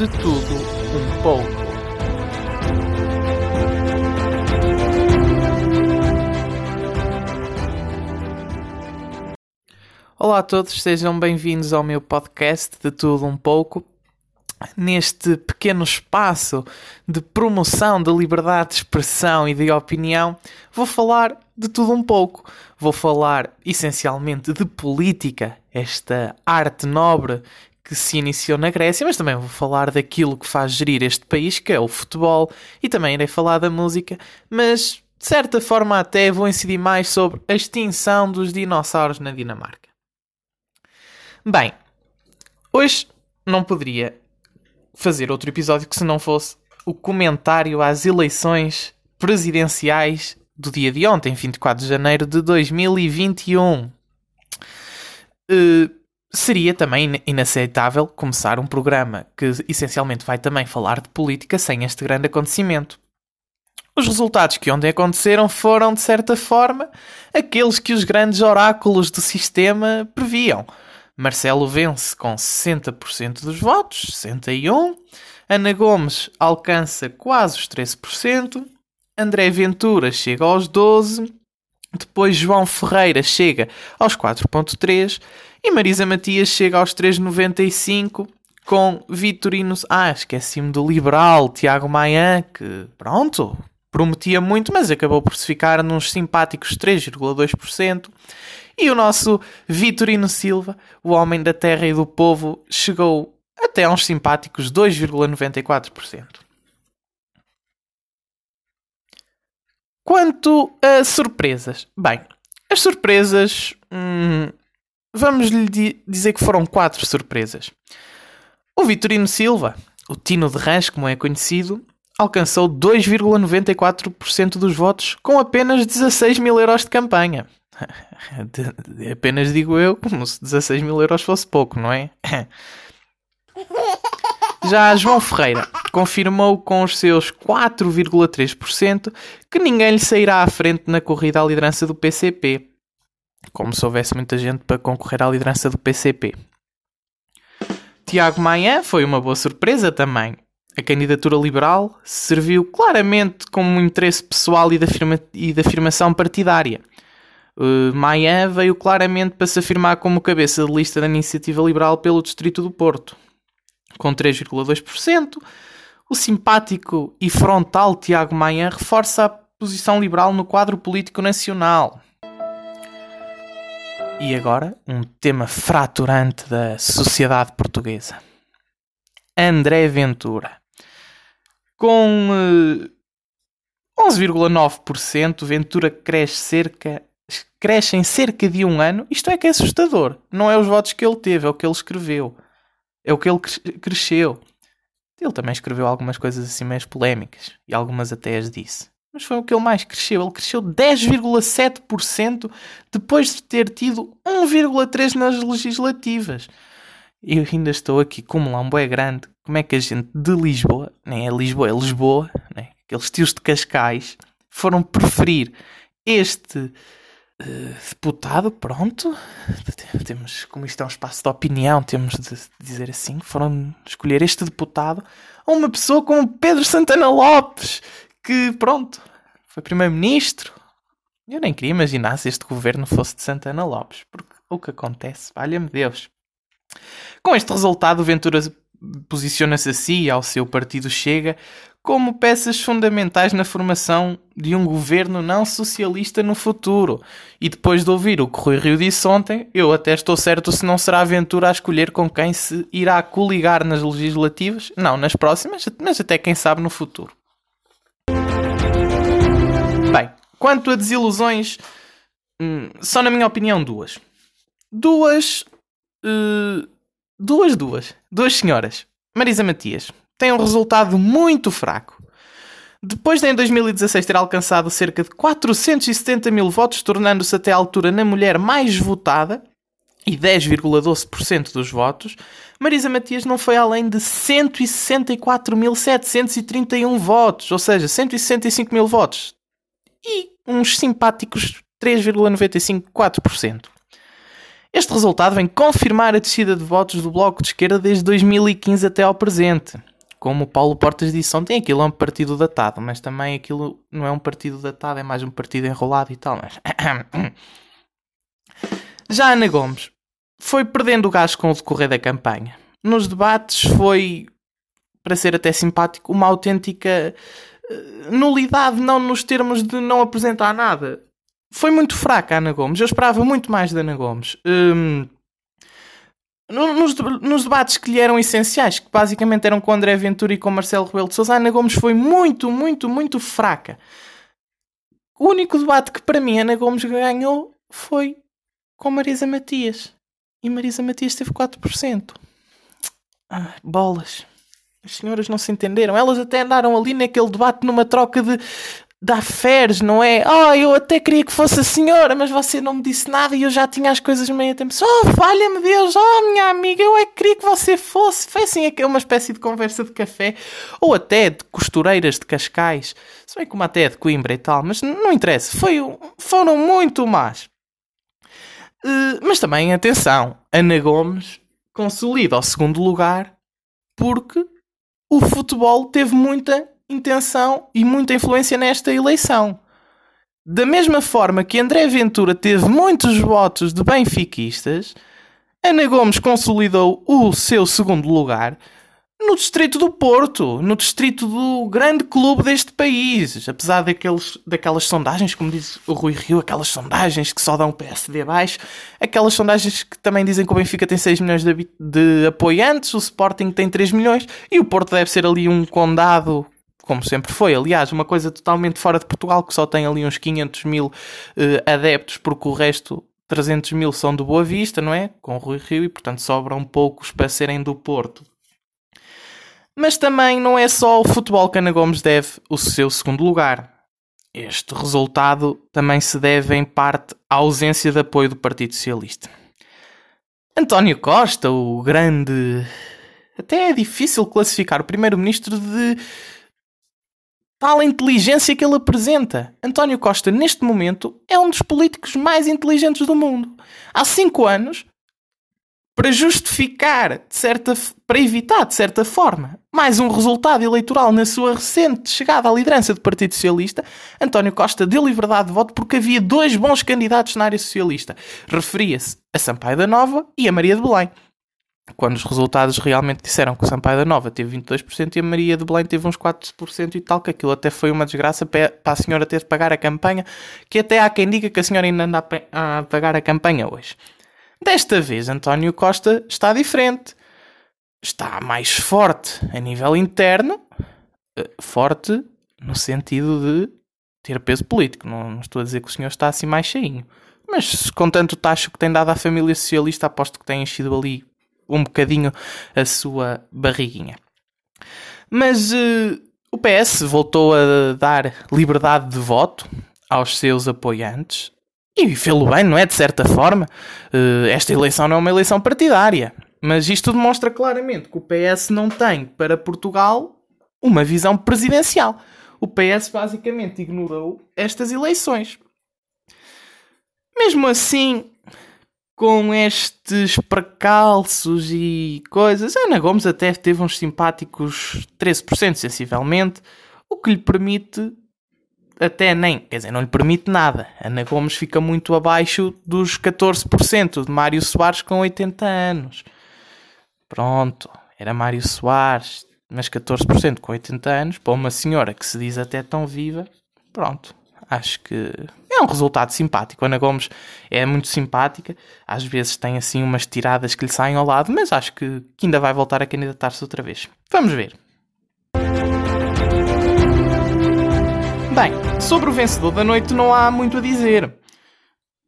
de tudo um pouco. Olá a todos, sejam bem-vindos ao meu podcast de tudo um pouco. Neste pequeno espaço de promoção da liberdade de expressão e de opinião, vou falar de tudo um pouco. Vou falar essencialmente de política, esta arte nobre que se iniciou na Grécia, mas também vou falar daquilo que faz gerir este país, que é o futebol, e também irei falar da música, mas de certa forma até vou incidir mais sobre a extinção dos dinossauros na Dinamarca. Bem, hoje não poderia fazer outro episódio que se não fosse o comentário às eleições presidenciais do dia de ontem, 24 de janeiro de 2021. Uh, eh, seria também inaceitável começar um programa que essencialmente vai também falar de política sem este grande acontecimento. Os resultados que ontem aconteceram foram, de certa forma, aqueles que os grandes oráculos do sistema previam. Marcelo vence com 60% dos votos, 61%. Ana Gomes alcança quase os 13%. André Ventura chega aos 12%. Depois João Ferreira chega aos 4.3 e Marisa Matias chega aos 3.95 com Vitorino... Ah, esqueci-me do liberal Tiago Maia, que pronto, prometia muito, mas acabou por se ficar nos simpáticos 3,2%. E o nosso Vitorino Silva, o homem da terra e do povo, chegou até uns simpáticos 2,94%. Quanto a surpresas, bem, as surpresas. Hum, vamos lhe dizer que foram quatro surpresas. O Vitorino Silva, o Tino de Rãs, como é conhecido, alcançou 2,94% dos votos com apenas 16 mil euros de campanha. De, apenas digo eu, como se 16 mil euros fosse pouco, não é? Já João Ferreira confirmou com os seus 4,3% que ninguém lhe sairá à frente na corrida à liderança do PCP. Como se houvesse muita gente para concorrer à liderança do PCP. Tiago Maia foi uma boa surpresa também. A candidatura liberal serviu claramente como um interesse pessoal e de, afirma e de afirmação partidária. Uh, Maia veio claramente para se afirmar como cabeça de lista da iniciativa liberal pelo Distrito do Porto. Com 3,2%, o simpático e frontal Tiago Maia reforça a posição liberal no quadro político nacional. E agora, um tema fraturante da sociedade portuguesa. André Ventura. Com uh, 11,9%, Ventura cresce cerca cresce em cerca de um ano, isto é que é assustador. Não é os votos que ele teve, é o que ele escreveu. É o que ele cresceu. Ele também escreveu algumas coisas assim mais polémicas. E algumas até as disse. Mas foi o que ele mais cresceu. Ele cresceu 10,7% depois de ter tido 1,3% nas legislativas. Eu ainda estou aqui como lá um boé grande. Como é que a gente de Lisboa, nem é Lisboa, é Lisboa, né? aqueles tios de Cascais, foram preferir este eh, deputado, pronto. Temos, como isto é um espaço de opinião, temos de dizer assim, foram escolher este deputado a uma pessoa como Pedro Santana Lopes, que pronto, foi primeiro-ministro. Eu nem queria imaginar se este governo fosse de Santana Lopes, porque o que acontece, valha-me Deus. Com este resultado, Ventura posiciona-se a si e ao seu partido Chega como peças fundamentais na formação de um governo não socialista no futuro. E depois de ouvir o que Rui Rio disse ontem, eu até estou certo se não será a aventura a escolher com quem se irá coligar nas legislativas, não nas próximas, mas até quem sabe no futuro. Bem, quanto a desilusões, hum, são na minha opinião duas. Duas. Uh, duas, duas. Duas senhoras. Marisa Matias tem um resultado muito fraco. Depois de em 2016 ter alcançado cerca de 470 mil votos, tornando-se até à altura na mulher mais votada, e 10,12% dos votos, Marisa Matias não foi além de 164.731 votos, ou seja, 165 mil votos. E uns simpáticos 3,954%. Este resultado vem confirmar a descida de votos do Bloco de Esquerda desde 2015 até ao presente. como o Paulo Portas disse ontem, aquilo é um partido datado, mas também aquilo não é um partido datado, é mais um partido enrolado e tal. Mas... Já Ana Gomes foi perdendo o gás com o decorrer da campanha. Nos debates foi, para ser até simpático, uma autêntica nulidade, não nos termos de não apresentar nada. Foi muito fraca a Ana Gomes. Eu esperava muito mais da Ana Gomes. Hum, nos, nos, debates que lhe eram essenciais, que basicamente eram com André Ventura e com Marcelo Rebelo de Sousa, Ana Gomes foi muito, muito, muito fraca. O único debate que para mim Ana Gomes ganhou foi com Marisa Matias. E Marisa Matias teve 4%. Ah, bolas. As senhoras não se entenderam. Elas até andaram ali naquele debate numa troca de de aferes, não é? Oh, eu até queria que fosse a senhora, mas você não me disse nada e eu já tinha as coisas meio a tempo. Oh, valha-me Deus, oh, minha amiga, eu é que queria que você fosse. Foi assim uma espécie de conversa de café, ou até de costureiras de Cascais, se bem como até de Coimbra e tal, mas não interessa, foi, foram muito más. Uh, mas também, atenção, Ana Gomes consolida o segundo lugar porque o futebol teve muita intenção e muita influência nesta eleição. Da mesma forma que André Ventura teve muitos votos de benfiquistas, Ana Gomes consolidou o seu segundo lugar no distrito do Porto, no distrito do grande clube deste país. Apesar daqueles, daquelas sondagens, como diz o Rui Rio, aquelas sondagens que só dão PSD abaixo, aquelas sondagens que também dizem que o Benfica tem 6 milhões de, de apoiantes, o Sporting tem 3 milhões e o Porto deve ser ali um condado como sempre foi. Aliás, uma coisa totalmente fora de Portugal, que só tem ali uns 500 mil uh, adeptos, porque o resto, 300 mil, são do Boa Vista, não é? Com o Rui Rio, e portanto sobram poucos para serem do Porto. Mas também não é só o futebol que Ana Gomes deve o seu segundo lugar. Este resultado também se deve em parte à ausência de apoio do Partido Socialista. António Costa, o grande. Até é difícil classificar o primeiro-ministro de tal inteligência que ele apresenta. António Costa, neste momento, é um dos políticos mais inteligentes do mundo. Há cinco anos, para justificar, de certa, para evitar, de certa forma, mais um resultado eleitoral na sua recente chegada à liderança do Partido Socialista, António Costa deu liberdade de voto porque havia dois bons candidatos na área socialista. Referia-se a Sampaio da Nova e a Maria de Belém quando os resultados realmente disseram que o Sampaio da Nova teve 22% e a Maria de Belém teve uns 4% e tal, que aquilo até foi uma desgraça para a senhora ter de pagar a campanha, que até há quem diga que a senhora ainda anda a pagar a campanha hoje. Desta vez, António Costa está diferente. Está mais forte a nível interno, eh, forte no sentido de ter peso político. Não, não estou a dizer que o senhor está assim mais cheinho. Mas com tanto tacho que tem dado à família socialista, aposto que tem enchido ali um bocadinho a sua barriguinha. Mas uh, o PS voltou a dar liberdade de voto aos seus apoiantes e fê-lo bem, não é? De certa forma, uh, esta eleição não é uma eleição partidária, mas isto demonstra claramente que o PS não tem para Portugal uma visão presidencial. O PS basicamente ignorou estas eleições. Mesmo assim, com estes precalços e coisas, Ana Gomes até teve uns simpáticos 13%, sensivelmente, o que lhe permite até nem, quer dizer, não lhe permite nada. Ana Gomes fica muito abaixo dos 14% de Mário Soares com 80 anos. Pronto, era Mário Soares, mas 14% com 80 anos, para uma senhora que se diz até tão viva, pronto, acho que é um resultado simpático. Ana Gomes é muito simpática, às vezes tem assim umas tiradas que lhe saem ao lado, mas acho que, que ainda vai voltar a candidatar-se outra vez. Vamos ver. Bem, sobre o vencedor da noite não há muito a dizer.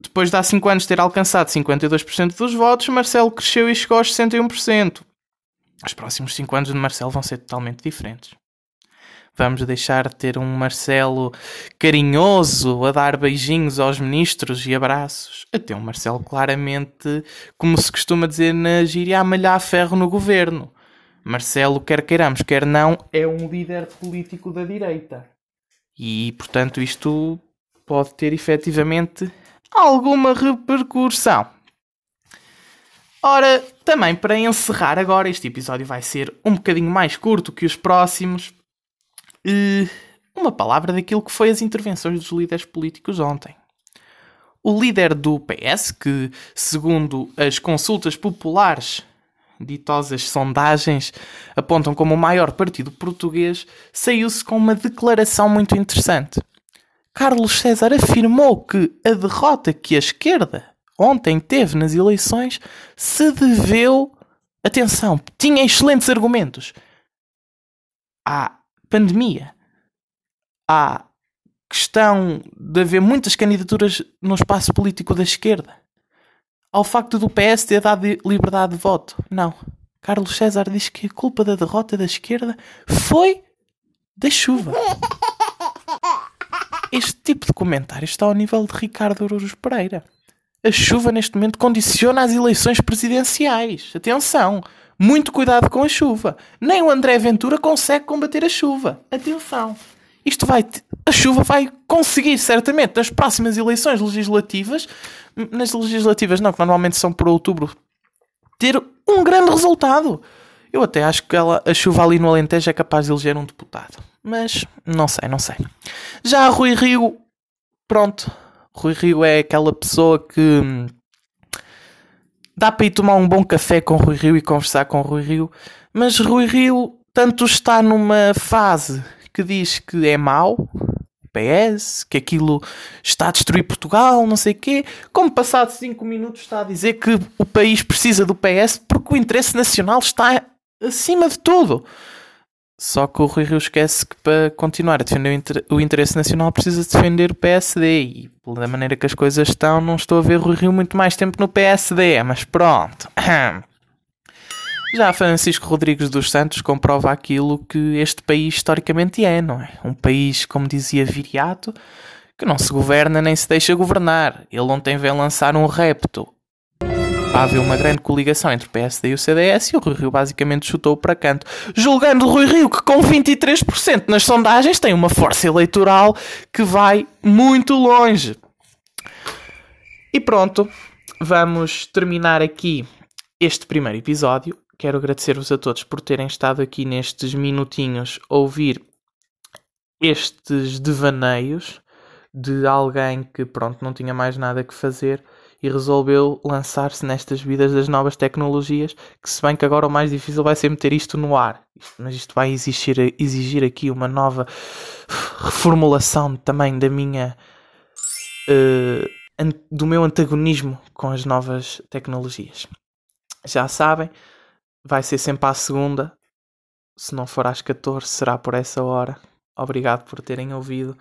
Depois de há 5 anos ter alcançado 52% dos votos, Marcelo cresceu e chegou aos 61%. Os próximos 5 anos de Marcelo vão ser totalmente diferentes. Vamos deixar de ter um Marcelo carinhoso a dar beijinhos aos ministros e abraços. Até um Marcelo claramente, como se costuma dizer na gíria, a malhar ferro no governo. Marcelo, quer queiramos, quer não, é um líder político da direita. E, portanto, isto pode ter efetivamente alguma repercussão. Ora, também para encerrar agora, este episódio vai ser um bocadinho mais curto que os próximos. E uma palavra daquilo que foi as intervenções dos líderes políticos ontem. O líder do PS, que, segundo as consultas populares, ditosas sondagens, apontam como o maior partido português, saiu-se com uma declaração muito interessante. Carlos César afirmou que a derrota que a esquerda ontem teve nas eleições se deveu. Atenção, tinha excelentes argumentos. À pandemia, à questão de haver muitas candidaturas no espaço político da esquerda, ao facto do PS ter dado liberdade de voto. Não. Carlos César diz que a culpa da derrota da esquerda foi da chuva. Este tipo de comentário está ao nível de Ricardo Aruz Pereira a chuva neste momento condiciona as eleições presidenciais. Atenção! Muito cuidado com a chuva. Nem o André Ventura consegue combater a chuva. Atenção! Isto vai. A chuva vai conseguir, certamente, nas próximas eleições legislativas, nas legislativas não, que normalmente são por outubro, ter um grande resultado. Eu até acho que ela, a chuva ali no Alentejo é capaz de eleger um deputado. Mas não sei, não sei. Já Rui Rio, pronto, Rui Rio é aquela pessoa que hum, dá para ir tomar um bom café com Rui Rio e conversar com Rui Rio, mas Rui Rio tanto está numa fase que diz que é mau, PS, que aquilo está a destruir Portugal, não sei o quê, como passado 5 minutos está a dizer que o país precisa do PS porque o interesse nacional está acima de tudo. Só que o Rui Rio esquece que para continuar a defender o interesse nacional precisa defender o PSD. E da maneira que as coisas estão, não estou a ver o Rui Rio muito mais tempo no PSD. Mas pronto. Já Francisco Rodrigues dos Santos comprova aquilo que este país historicamente é, não é? Um país, como dizia Viriato, que não se governa nem se deixa governar. Ele ontem veio lançar um repto haver uma grande coligação entre o PSD e o CDS e o Rui Rio basicamente chutou para canto. Julgando o Rui Rio que com 23% nas sondagens tem uma força eleitoral que vai muito longe. E pronto, vamos terminar aqui este primeiro episódio. Quero agradecer-vos a todos por terem estado aqui nestes minutinhos a ouvir estes devaneios de alguém que, pronto, não tinha mais nada que fazer e resolveu lançar-se nestas vidas das novas tecnologias, que se bem que agora o mais difícil vai ser meter isto no ar. Mas isto vai exigir, exigir aqui uma nova reformulação também da minha uh, do meu antagonismo com as novas tecnologias. Já sabem, vai ser sempre à segunda. Se não for às 14, será por essa hora. Obrigado por terem ouvido.